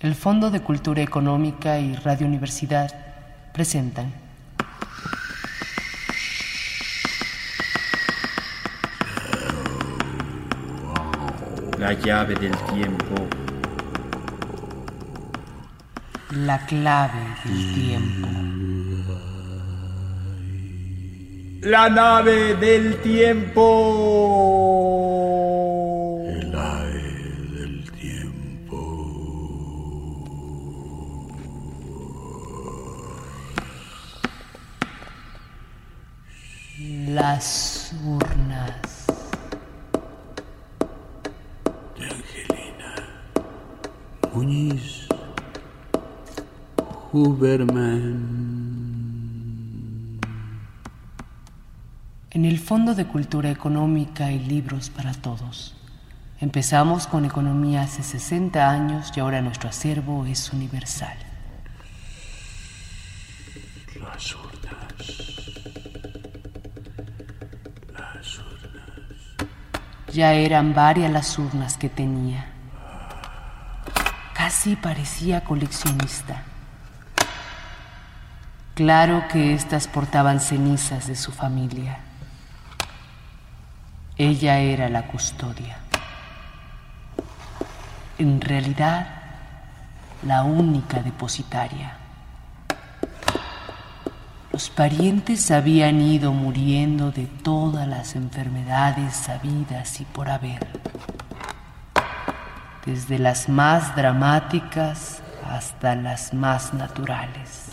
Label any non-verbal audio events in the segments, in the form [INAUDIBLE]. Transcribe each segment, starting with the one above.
El Fondo de Cultura Económica y Radio Universidad presentan La llave del tiempo. La clave del tiempo. La nave del tiempo. Las urnas. De Angelina. Muñiz. Huberman. En el Fondo de Cultura Económica y libros para todos. Empezamos con economía hace 60 años y ahora nuestro acervo es universal. Las urnas. Ya eran varias las urnas que tenía. Casi parecía coleccionista. Claro que éstas portaban cenizas de su familia. Ella era la custodia. En realidad, la única depositaria. Los parientes habían ido muriendo de todas las enfermedades sabidas y por haber, desde las más dramáticas hasta las más naturales.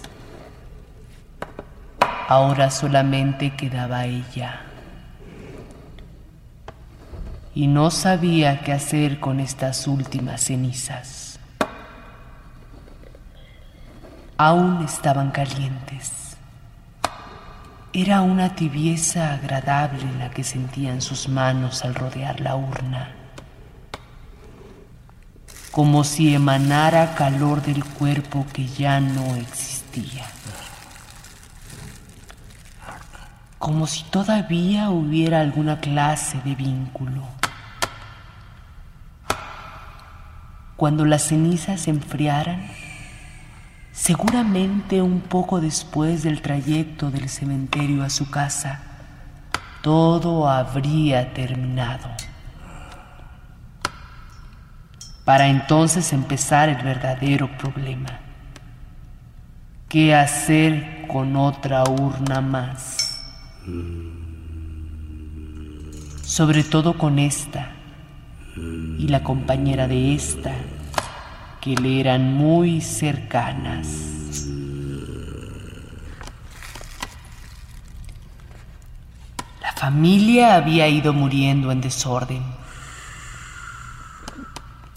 Ahora solamente quedaba ella. Y no sabía qué hacer con estas últimas cenizas. Aún estaban calientes. Era una tibieza agradable la que sentían sus manos al rodear la urna, como si emanara calor del cuerpo que ya no existía, como si todavía hubiera alguna clase de vínculo. Cuando las cenizas se enfriaran, Seguramente un poco después del trayecto del cementerio a su casa, todo habría terminado. Para entonces empezar el verdadero problema. ¿Qué hacer con otra urna más? Sobre todo con esta y la compañera de esta que le eran muy cercanas. La familia había ido muriendo en desorden.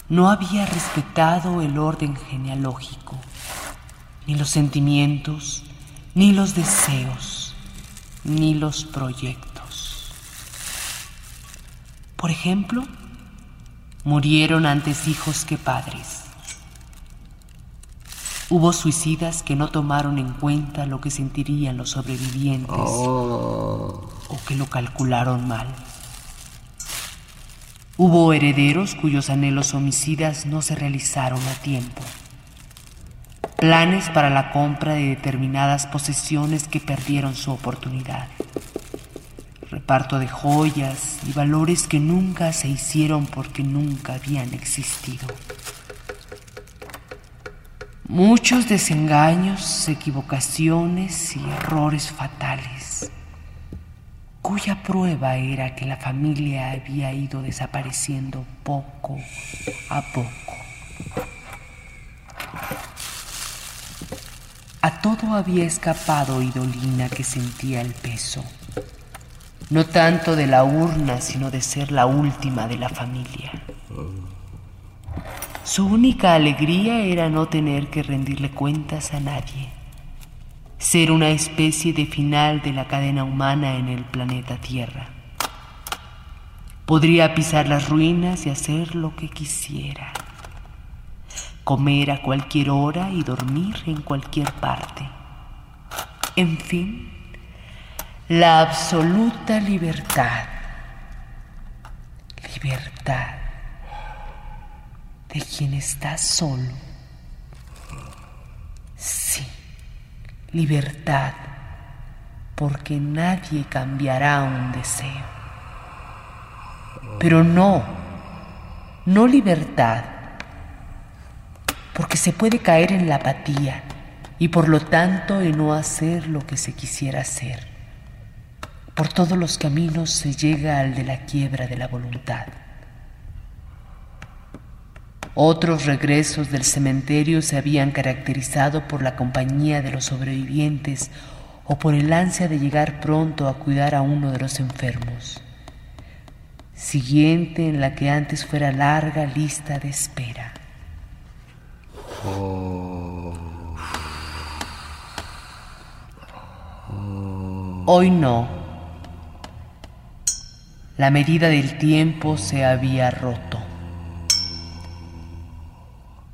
No había respetado el orden genealógico, ni los sentimientos, ni los deseos, ni los proyectos. Por ejemplo, murieron antes hijos que padres. Hubo suicidas que no tomaron en cuenta lo que sentirían los sobrevivientes Oh. o que lo calcularon mal. Hubo herederos cuyos anhelos homicidas no se realizaron a tiempo. Planes para la compra de determinadas posesiones que perdieron su oportunidad. Reparto de joyas y valores que nunca se hicieron porque nunca habían existido. Muchos desengaños, equivocaciones y errores fatales, cuya prueba era que la familia había ido desapareciendo poco a poco. A todo había escapado Idolina que sentía el peso, no tanto de la urna, sino de ser la última de la familia. Su única alegría era no tener que rendirle cuentas a nadie, ser una especie de final de la cadena humana en el planeta Tierra. Podría pisar las ruinas y hacer lo que quisiera, comer a cualquier hora y dormir en cualquier parte. En fin, la absoluta libertad. Libertad de quien está solo. Sí, libertad, porque nadie cambiará un deseo. Pero no, no libertad, porque se puede caer en la apatía y por lo tanto en no hacer lo que se quisiera hacer. Por todos los caminos se llega al de la quiebra de la voluntad. Otros regresos del cementerio se habían caracterizado por la compañía de los sobrevivientes o por el ansia de llegar pronto a cuidar a uno de los enfermos. Siguiente en la que antes fuera larga lista de espera. Hoy no. La medida del tiempo se había roto.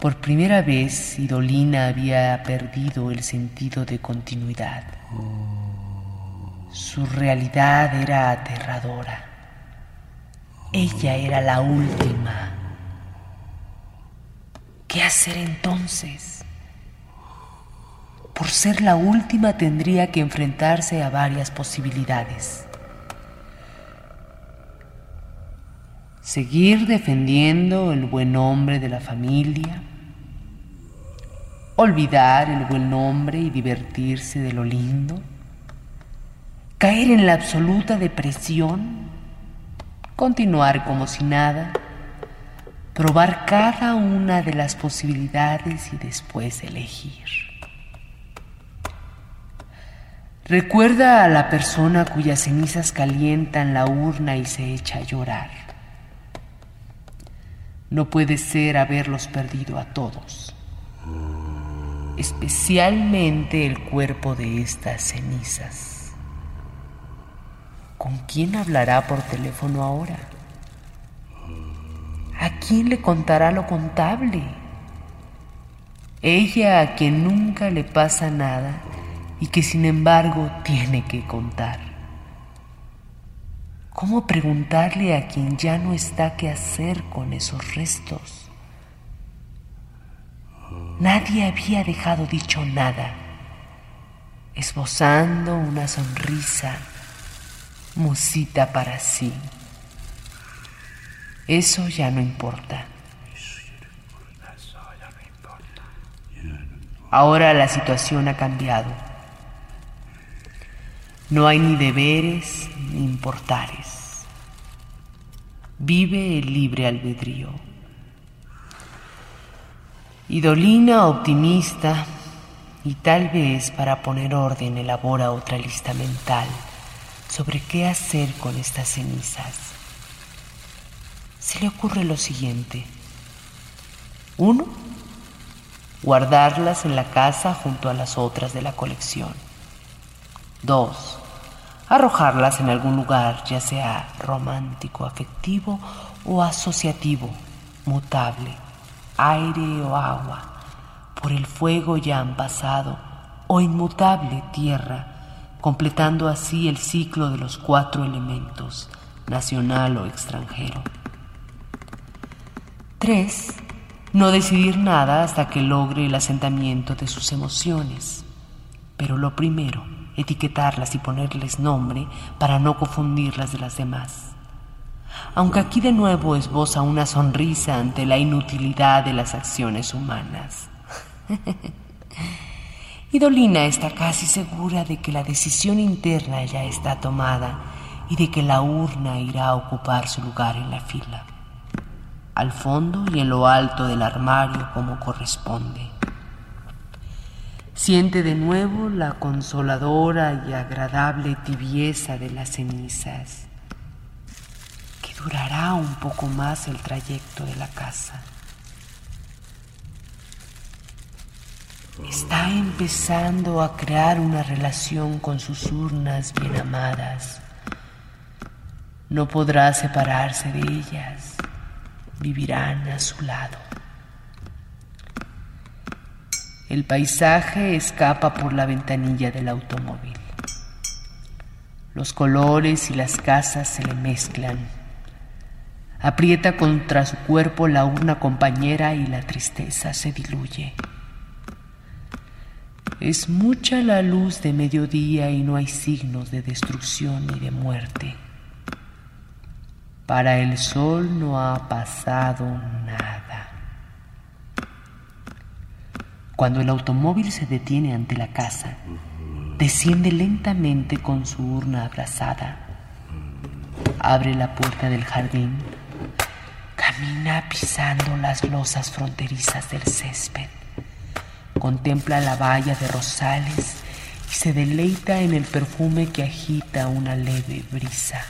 Por primera vez, Idolina había perdido el sentido de continuidad. Su realidad era aterradora. Ella era la última. ¿Qué hacer entonces? Por ser la última tendría que enfrentarse a varias posibilidades. Seguir defendiendo el buen nombre de la familia, olvidar el buen nombre y divertirse de lo lindo, caer en la absoluta depresión, continuar como si nada, probar cada una de las posibilidades y después elegir. Recuerda a la persona cuyas cenizas calientan la urna y se echa a llorar. No puede ser haberlos perdido a todos especialmente el cuerpo de estas cenizas. ¿Con quién hablará por teléfono ahora? ¿A quién le contará lo contable? Ella a quien nunca le pasa nada y que sin embargo tiene que contar. ¿Cómo preguntarle a quien ya no está qué hacer con esos restos? Nadie había dejado dicho nada, esbozando una sonrisa, musita para sí. Eso ya no importa. Ahora la situación ha cambiado. No hay ni deberes ni importares. Vive el libre albedrío. Idolina optimista y tal vez para poner orden elabora otra lista mental sobre qué hacer con estas cenizas. Se le ocurre lo siguiente. Uno, guardarlas en la casa junto a las otras de la colección. Dos, arrojarlas en algún lugar, ya sea romántico, afectivo o asociativo, mutable aire o agua, por el fuego ya han pasado, o inmutable tierra, completando así el ciclo de los cuatro elementos, nacional o extranjero. 3. No decidir nada hasta que logre el asentamiento de sus emociones. Pero lo primero, etiquetarlas y ponerles nombre para no confundirlas de las demás aunque aquí de nuevo esboza una sonrisa ante la inutilidad de las acciones humanas. [LAUGHS] Idolina está casi segura de que la decisión interna ya está tomada y de que la urna irá a ocupar su lugar en la fila, al fondo y en lo alto del armario como corresponde. Siente de nuevo la consoladora y agradable tibieza de las cenizas durará un poco más el trayecto de la casa. Está empezando a crear una relación con sus urnas bien amadas. No podrá separarse de ellas. Vivirán a su lado. El paisaje escapa por la ventanilla del automóvil. Los colores y las casas se le mezclan Aprieta contra su cuerpo la urna compañera y la tristeza se diluye. Es mucha la luz de mediodía y no hay signos de destrucción ni de muerte. Para el sol no ha pasado nada. Cuando el automóvil se detiene ante la casa, desciende lentamente con su urna abrazada. Abre la puerta del jardín. Camina pisando las losas fronterizas del césped. Contempla la valla de rosales y se deleita en el perfume que agita una leve brisa.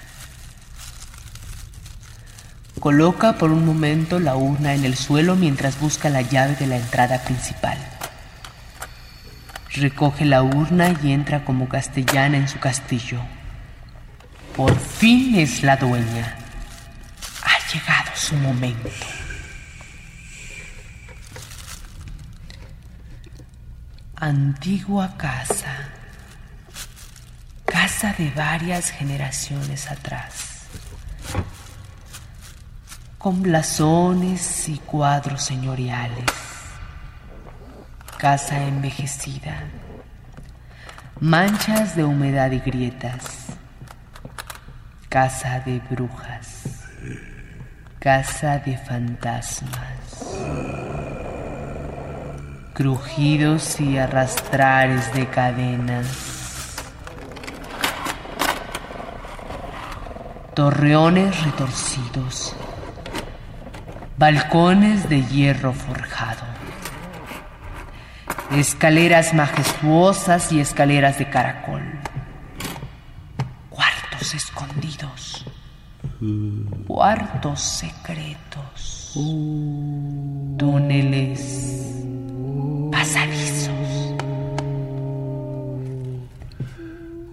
Coloca por un momento la urna en el suelo mientras busca la llave de la entrada principal. Recoge la urna y entra como castellana en su castillo. Por fin es la dueña. Su momento. Antigua casa. Casa de varias generaciones atrás. Con blasones y cuadros señoriales. Casa envejecida. Manchas de humedad y grietas. Casa de brujas. Casa de fantasmas. Crujidos y arrastrares de cadenas. Torreones retorcidos. Balcones de hierro forjado. Escaleras majestuosas y escaleras de caracol. Cuartos secretos. Túneles. Pasadizos.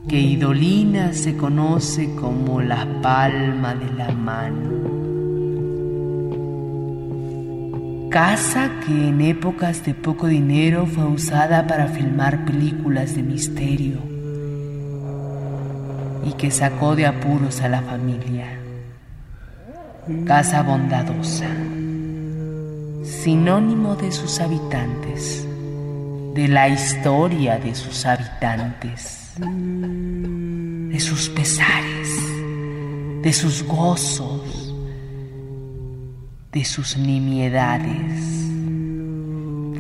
Que Idolina se conoce como la palma de la mano. Casa que en épocas de poco dinero fue usada para filmar películas de misterio y que sacó de apuros a la familia. Casa bondadosa, sinónimo de sus habitantes, de la historia de sus habitantes, de sus pesares, de sus gozos de sus nimiedades,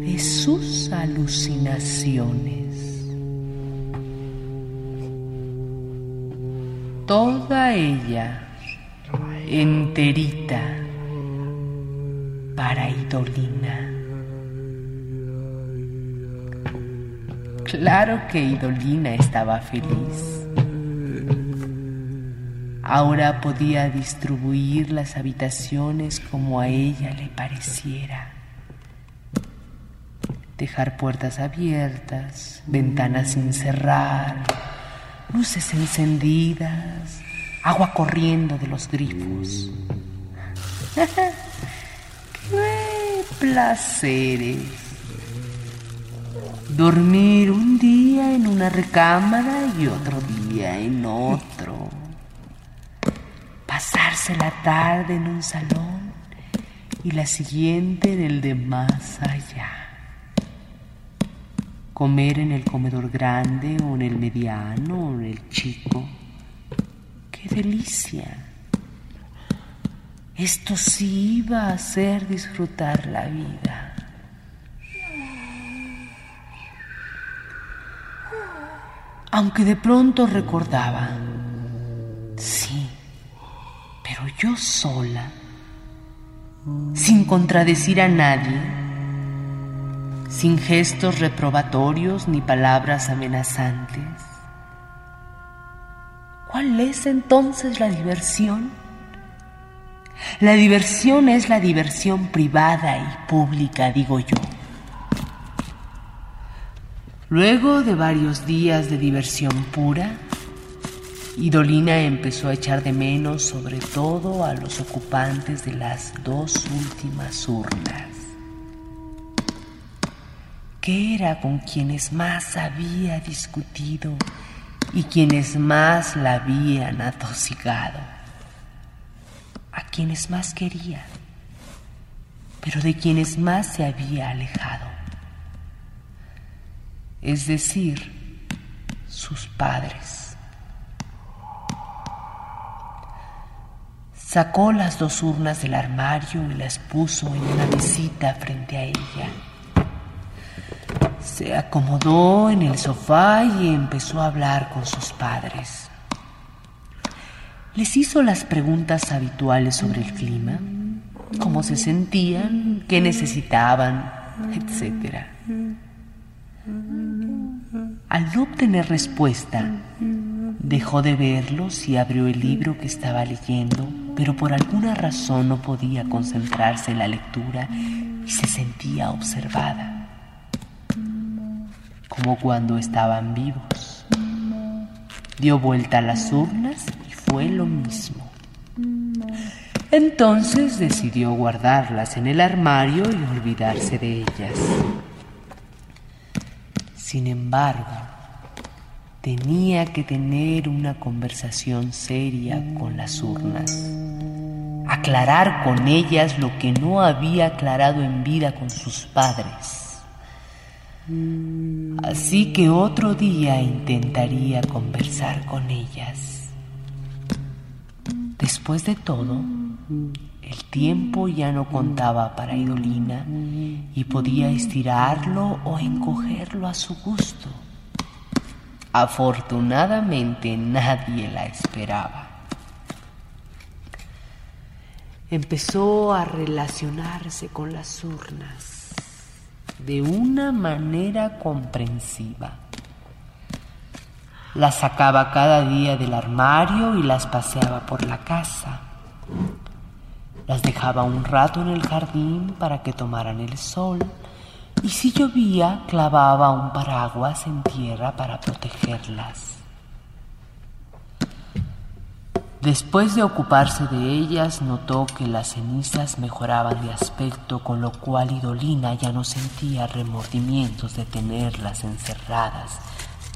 de sus alucinaciones. Toda ella enterita para Idolina. Claro que Idolina estaba feliz. Ahora podía distribuir las habitaciones como a ella le pareciera. Dejar puertas abiertas, ventanas sin cerrar, luces encendidas, agua corriendo de los grifos. [LAUGHS] ¡Qué placeres! Dormir un día en una recámara y otro día en otro pasarse la tarde en un salón y la siguiente en el de más allá. Comer en el comedor grande o en el mediano o en el chico. ¡Qué delicia! Esto sí iba a hacer disfrutar la vida. Aunque de pronto recordaba, sí, pero yo sola, sin contradecir a nadie, sin gestos reprobatorios ni palabras amenazantes. ¿Cuál es entonces la diversión? La diversión es la diversión privada y pública, digo yo. Luego de varios días de diversión pura, Idolina empezó a echar de menos sobre todo a los ocupantes de las dos últimas urnas, que era con quienes más había discutido y quienes más la habían atosigado, a quienes más quería, pero de quienes más se había alejado. es decir, sus padres. Sacó las dos urnas del armario y las puso en una mesita frente a ella. Se acomodó en el sofá y empezó a hablar con sus padres. Les hizo las preguntas habituales sobre el clima, cómo se sentían, qué necesitaban, etc. Al no obtener respuesta, dejó de verlos y abrió el libro que estaba leyendo, pero por alguna razón no podía concentrarse en la lectura y se sentía observada, como cuando estaban vivos. Dio vuelta a las urnas y fue lo mismo. Entonces decidió guardarlas en el armario y olvidarse de ellas. Sin embargo, tenía que tener una conversación seria con las urnas, aclarar con ellas lo que no había aclarado en vida con sus padres. Así que otro día intentaría conversar con ellas. Después de todo, el tiempo ya no contaba para Idolina y podía estirarlo o encogerlo a su gusto. Afortunadamente nadie la esperaba. Empezó a relacionarse con las urnas de una manera comprensiva. Las sacaba cada día del armario y las paseaba por la casa. Las dejaba un rato en el jardín para que tomaran el sol y si llovía clavaba un paraguas en tierra para protegerlas. Después de ocuparse de ellas, notó que las cenizas mejoraban de aspecto, con lo cual Idolina ya no sentía remordimientos de tenerlas encerradas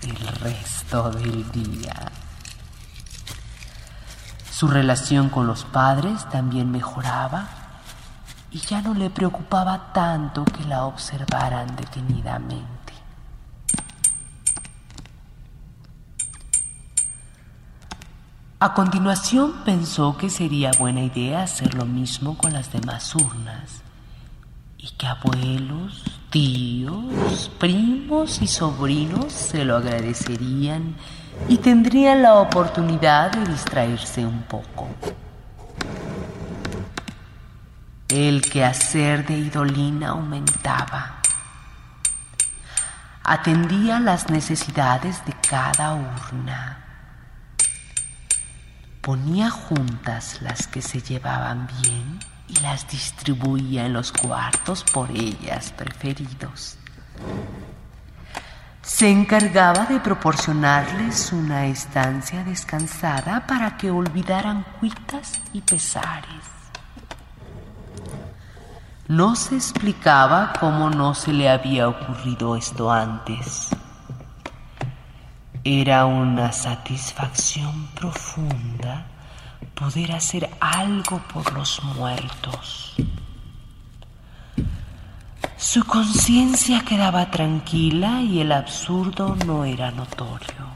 el resto del día. Su relación con los padres también mejoraba y ya no le preocupaba tanto que la observaran detenidamente. A continuación pensó que sería buena idea hacer lo mismo con las demás urnas y que abuelos, tíos, primos y sobrinos se lo agradecerían y tendrían la oportunidad de distraerse un poco. El quehacer de Idolina aumentaba. Atendía las necesidades de cada urna. Ponía juntas las que se llevaban bien y las distribuía en los cuartos por ellas preferidos. Se encargaba de proporcionarles una estancia descansada para que olvidaran cuitas y pesares. No se explicaba cómo no se le había ocurrido esto antes. Era una satisfacción profunda poder hacer algo por los muertos. Su conciencia quedaba tranquila y el absurdo no era notorio.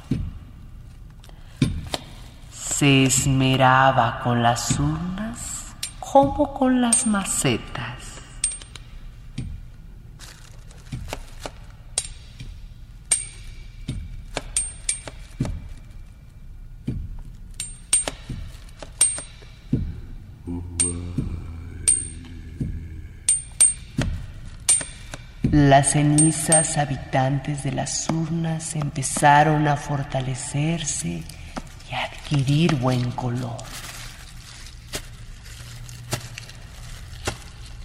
Se esmeraba con las urnas como con las macetas. Las cenizas habitantes de las urnas empezaron a fortalecerse y a adquirir buen color.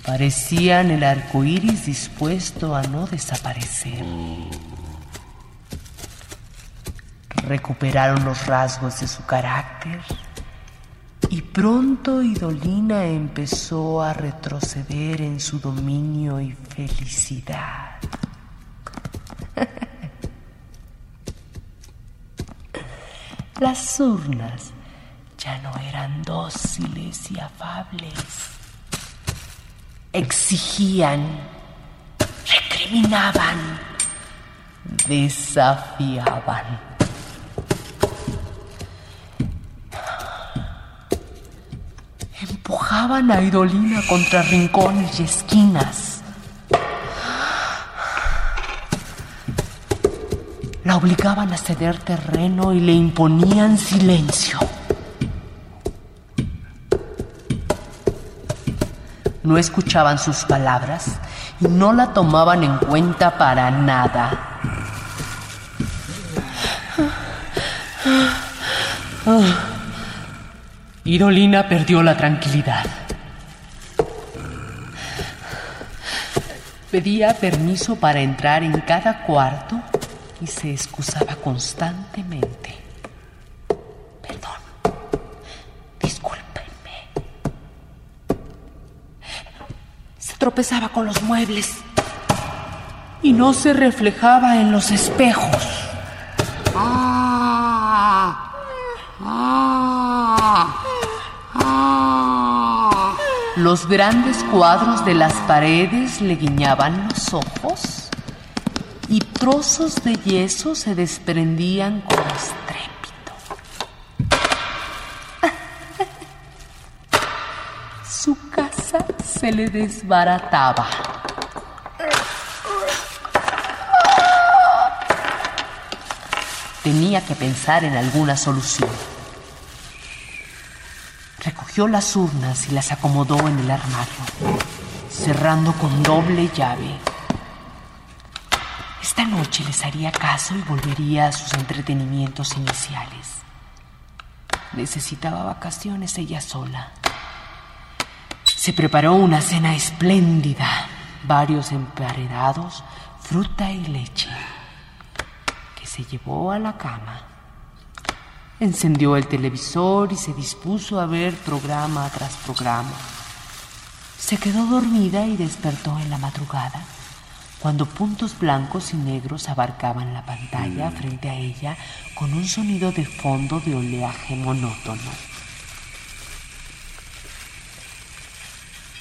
Parecían el arco iris dispuesto a no desaparecer. Recuperaron los rasgos de su carácter y pronto Idolina empezó a retroceder en su dominio y felicidad. [LAUGHS] Las urnas ya no eran dóciles y afables. Exigían, recriminaban, desafiaban. A Idolina contra rincones y esquinas. La obligaban a ceder terreno y le imponían silencio. No escuchaban sus palabras y no la tomaban en cuenta para nada. [SIGHS] [SIGHS] Idolina perdió la tranquilidad. Pedía permiso para entrar en cada cuarto y se excusaba constantemente. Perdón. Discúlpenme. Se tropezaba con los muebles y no se reflejaba en los espejos. Los grandes cuadros de las paredes le guiñaban los ojos y trozos de yeso se desprendían con estrépito. [LAUGHS] Su casa se le desbarataba. Tenía que pensar en alguna solución. Recogió las urnas y las acomodó en el armario, cerrando con doble llave. Esta noche les haría caso y volvería a sus entretenimientos iniciales. Necesitaba vacaciones ella sola. Se preparó una cena espléndida, varios emparedados, fruta y leche, que se llevó a la cama. Encendió el televisor y se dispuso a ver programa tras programa. Se quedó dormida y despertó en la madrugada, cuando puntos blancos y negros abarcaban la pantalla frente a ella con un sonido de fondo de oleaje monótono.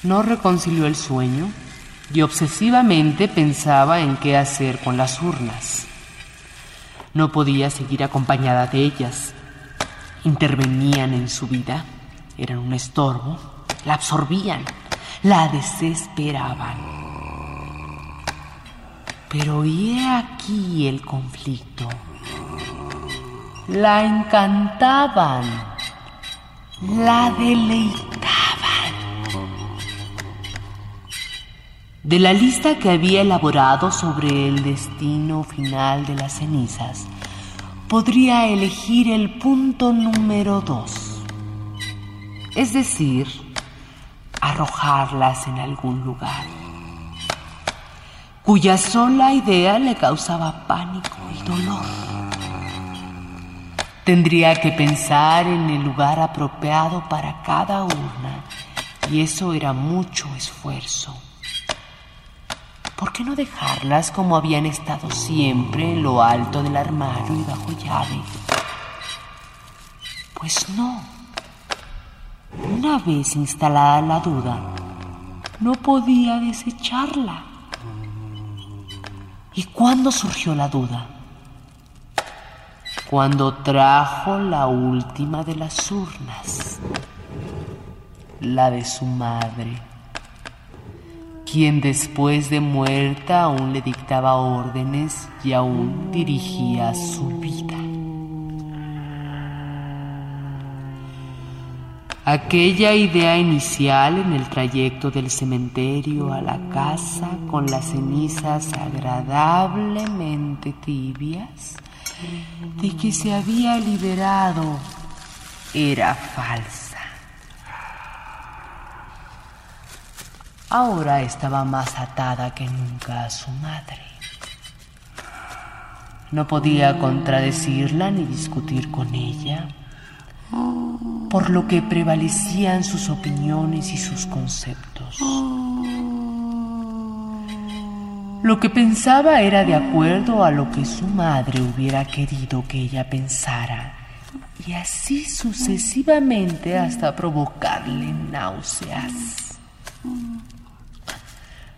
No reconcilió el sueño y obsesivamente pensaba en qué hacer con las urnas. No podía seguir acompañada de ellas. Intervenían en su vida, eran un estorbo, la absorbían, la desesperaban. Pero y he aquí el conflicto. La encantaban, la deleitaban. De la lista que había elaborado sobre el destino final de las cenizas, podría elegir el punto número dos, es decir, arrojarlas en algún lugar, cuya sola idea le causaba pánico y dolor. Tendría que pensar en el lugar apropiado para cada urna, y eso era mucho esfuerzo. ¿Por qué no dejarlas como habían estado siempre en lo alto del armario y bajo llave? Pues no. Una vez instalada la duda, no podía desecharla. ¿Y cuándo surgió la duda? Cuando trajo la última de las urnas, la de su madre quien después de muerta aún le dictaba órdenes y aún dirigía su vida. Aquella idea inicial en el trayecto del cementerio a la casa con las cenizas agradablemente tibias de que se había liberado era falsa. Ahora estaba más atada que nunca a su madre. No podía contradecirla ni discutir con ella, por lo que prevalecían sus opiniones y sus conceptos. Lo que pensaba era de acuerdo a lo que su madre hubiera querido que ella pensara, y así sucesivamente hasta provocarle náuseas.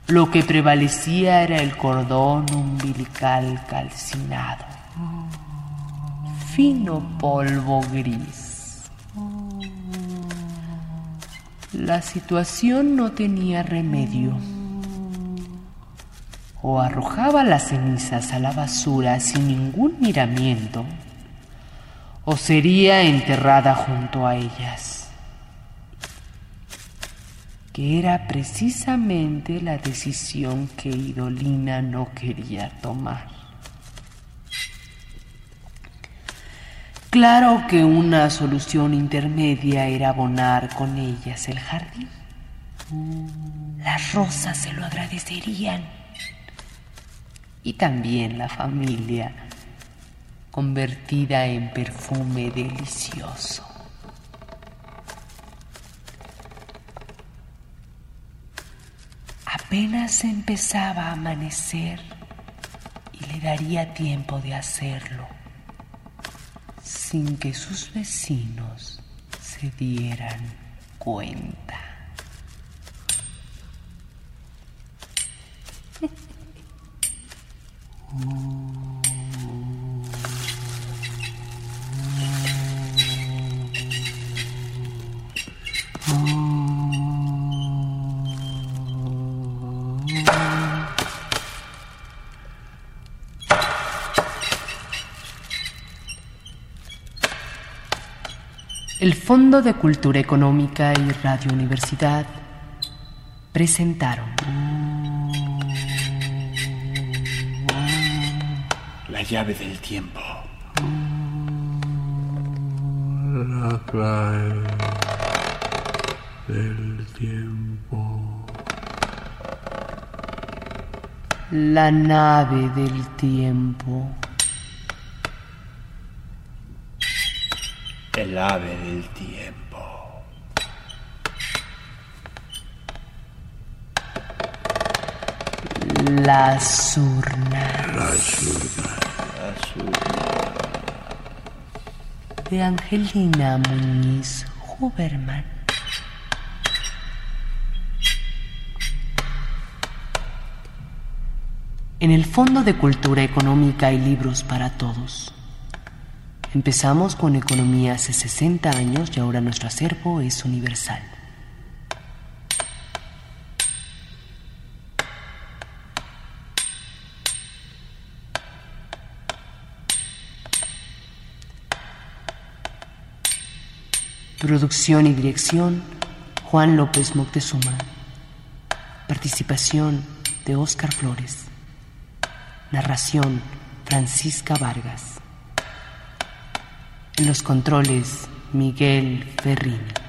Lo que prevalecía era el cordón umbilical calcinado, fino polvo gris. La situación no tenía remedio. O arrojaba las cenizas a la basura sin ningún miramiento, o sería enterrada junto a ellas que era precisamente la decisión que Idolina no quería tomar. Claro que una solución intermedia era abonar con ellas el jardín. Las rosas se lo agradecerían. Y también la familia, convertida en perfume delicioso. Apenas empezaba a amanecer y le daría tiempo de hacerlo sin que sus vecinos se dieran cuenta. [LAUGHS] El Fondo de Cultura Económica y Radio Universidad presentaron La llave del tiempo. La clave del tiempo. La nave del tiempo. El ave del tiempo. Las urnas Las de Angelina Muñiz Huberman. En el Fondo de Cultura Económica hay libros para todos. Empezamos con economía hace 60 años y ahora nuestro acervo es universal. Producción y dirección, Juan López Moctezuma. Participación de Óscar Flores. Narración, Francisca Vargas. Los controles, Miguel Ferrini.